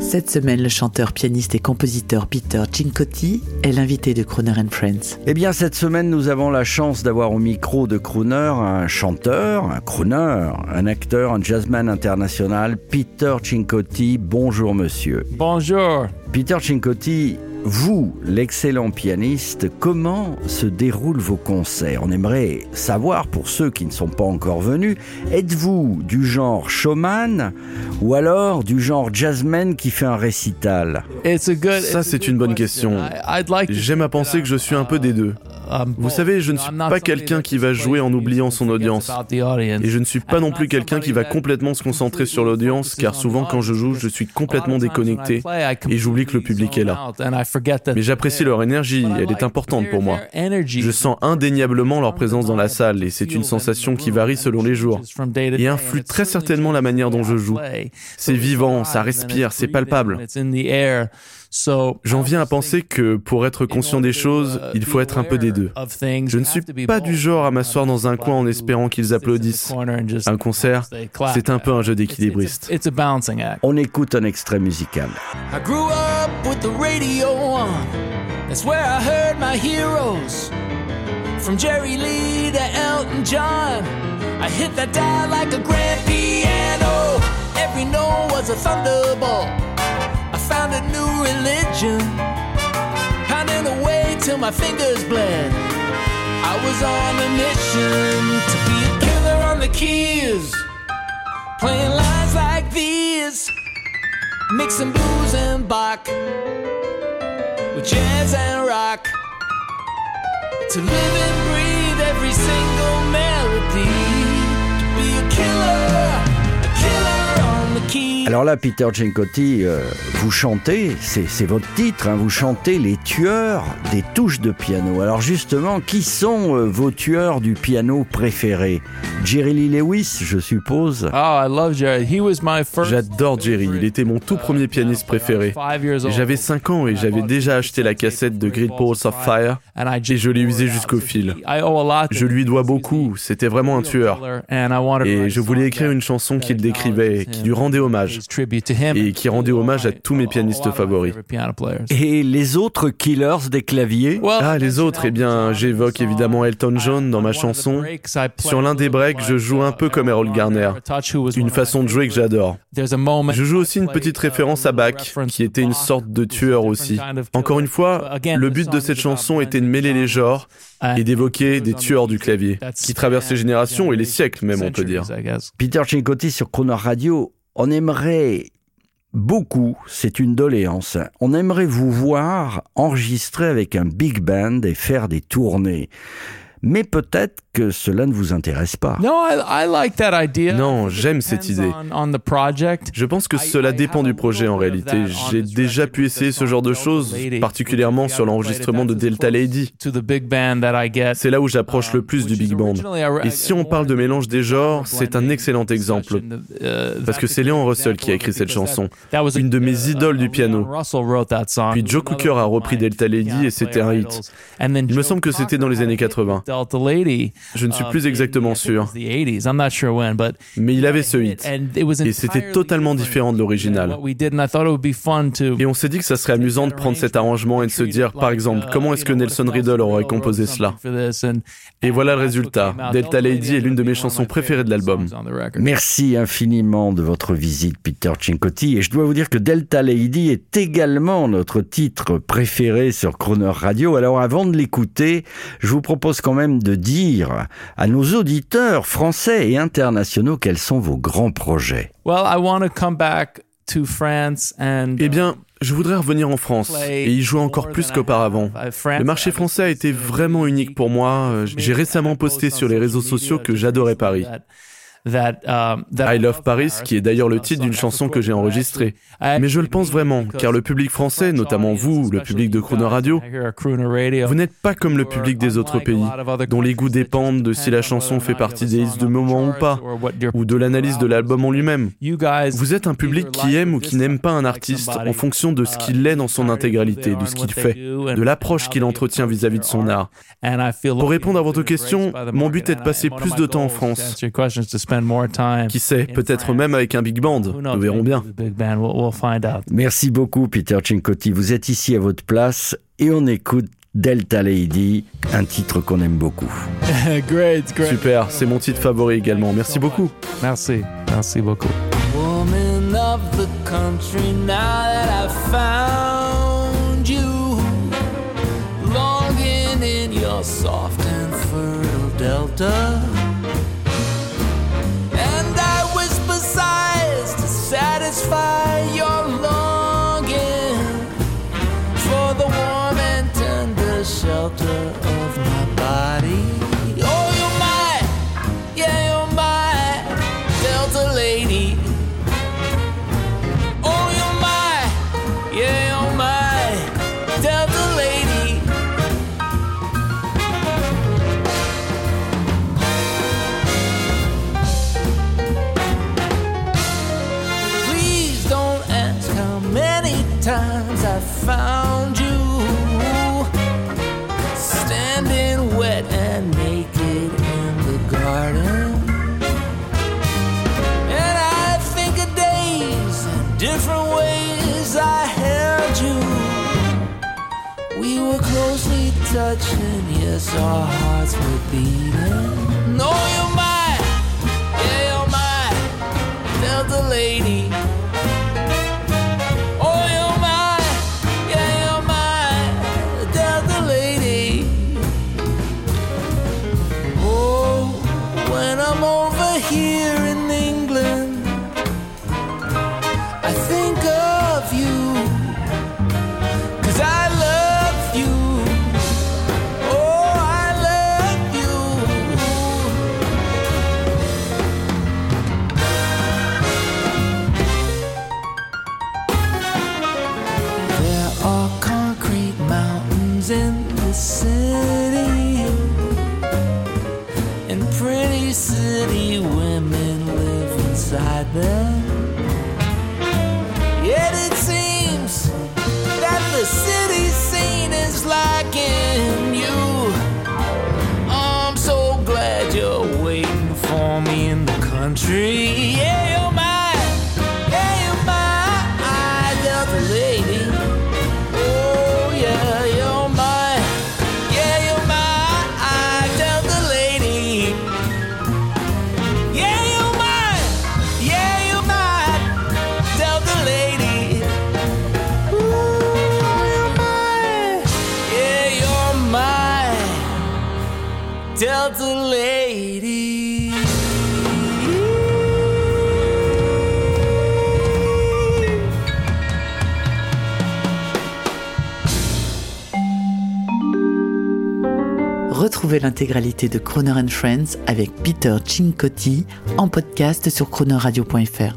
Cette semaine, le chanteur, pianiste et compositeur Peter Cincotti est l'invité de Croner and Friends. Eh bien, cette semaine, nous avons la chance d'avoir au micro de Crooner un chanteur, un crooner, un acteur, un jazzman international, Peter Cincotti. Bonjour, monsieur. Bonjour. Peter Cincotti, vous, l'excellent pianiste, comment se déroulent vos concerts? On aimerait savoir, pour ceux qui ne sont pas encore venus, êtes-vous du genre showman ou alors du genre jazzman qui fait un récital? It's a good, Ça, c'est une bonne question. J'aime à penser que je suis un peu des deux. Vous savez, je ne suis pas quelqu'un qui va jouer en oubliant son audience. Et je ne suis pas non plus quelqu'un qui va complètement se concentrer sur l'audience, car souvent quand je joue, je suis complètement déconnecté et j'oublie que le public est là. Mais j'apprécie leur énergie, elle est importante pour moi. Je sens indéniablement leur présence dans la salle et c'est une sensation qui varie selon les jours et influe très certainement la manière dont je joue. C'est vivant, ça respire, c'est palpable. J'en viens à penser que pour être conscient des choses, il faut être un peu des deux. Je ne suis pas du genre à m'asseoir dans un coin en espérant qu'ils applaudissent. Un concert, c'est un peu un jeu d'équilibriste. On écoute un extrait musical. I grew up with the radio on. That's where I heard my heroes. From Jerry Lee to Elton John. I hit that dial like a grand piano. Every note was a thunderbolt. A new religion. Pounding away till my fingers bled. I was on a mission to be a killer on the keys. Playing lines like these. Mixing blues and Bach with jazz and rock to live and breathe every single melody to be a killer, Alors là, Peter Cincotti, euh, vous chantez, c'est votre titre, hein, vous chantez les tueurs des touches de piano. Alors justement, qui sont euh, vos tueurs du piano préférés Jerry Lee Lewis, je suppose Oh, I love Jerry. He was my first. J'adore Jerry, il était mon tout premier pianiste préféré. J'avais 5 ans et j'avais déjà acheté la cassette de Great Balls of Fire et je l'ai usée jusqu'au fil. Je lui dois beaucoup, c'était vraiment un tueur. Et je voulais écrire une chanson qui le that décrivait, qui lui rendait hommage, et qui rendait hommage à tous mes pianistes favoris. Et les autres killers des claviers? Ah, les autres, eh bien, j'évoque évidemment Elton John dans ma chanson. Sur l'un des breaks, je joue un peu comme Errol Garner. Une façon de jouer que j'adore. Je joue aussi une petite référence à Bach, qui était une sorte de tueur aussi. Encore une fois, le but de cette chanson était de mêler les genres et d'évoquer des tueurs du clavier, qui traversent les générations et les siècles même, on peut dire. Peter Cincotti sur Croner Radio, on aimerait beaucoup, c'est une doléance, on aimerait vous voir enregistrer avec un big band et faire des tournées. Mais peut-être que cela ne vous intéresse pas. No, I, I like that idea. Non, j'aime cette idée. Je pense que cela dépend du projet en réalité. J'ai déjà pu essayer ce genre de choses, particulièrement sur l'enregistrement de Delta Lady. To the big band that I get. C'est là où j'approche le plus du big band. Et si on parle de mélange des genres, c'est un excellent exemple. Parce que c'est Léon Russell qui a écrit cette chanson, une de mes idoles du piano. Puis Joe Cooker a repris Delta Lady et c'était un hit. Il me semble que c'était dans les années 80. Je ne suis plus exactement sûr. Mais il avait ce hit. Et c'était totalement différent de l'original. Et on s'est dit que ça serait amusant de prendre cet arrangement et de se dire, par exemple, comment est-ce que Nelson Riddle aurait composé cela? Et voilà le résultat. Delta Lady est l'une de mes chansons préférées de l'album. Merci infiniment de votre visite, Peter Cincotti. Et je dois vous dire que Delta Lady est également notre titre préféré sur Croner Radio. Alors avant de l'écouter, je vous propose quand même de dire à nos auditeurs français et internationaux quels sont vos grands projets. Well, I want to come back to France and Eh bien, je voudrais revenir en France et y jouer encore plus qu'auparavant. Le marché français a été vraiment unique pour moi. J'ai récemment posté sur les réseaux sociaux que j'adorais Paris. Um, I Love Paris, qui est d'ailleurs le titre d'une chanson que j'ai enregistrée. Mais je le pense vraiment, car le public français, notamment vous, le public de Crooner Radio, vous n'êtes pas comme le public des autres pays, dont les goûts dépendent de si la chanson fait partie des listes de moments ou pas, ou de l'analyse de l'album en lui-même. Vous êtes un public qui aime ou qui n'aime pas un artiste en fonction de ce qu'il est dans son intégralité, de ce qu'il fait, de l'approche qu'il entretient vis-à-vis de son art. Pour répondre à votre question, mon but est de passer plus de temps en France. Qui sait, peut-être même avec un big band. Nous verrons bien. Merci beaucoup, Peter Cincotti. Vous êtes ici à votre place et on écoute Delta Lady, un titre qu'on aime beaucoup. great, great. Super, c'est mon titre favori également. Merci beaucoup. Merci, merci beaucoup. Woman of the country, now that shelter of my body. Oh, you're my, yeah, you're my, Delta lady. Oh, you're my, yeah, you're my, Delta lady. Please don't ask how many times I've found. Touching, yes, our hearts were beating. No, you're mine, yeah, you're mine. Tell the lady. beside them. Yet it seems that the city scene is lacking you. I'm so glad you're waiting for me in the country. Yeah. Retrouvez l'intégralité de Croner Friends avec Peter Cincotti en podcast sur cronerradio.fr.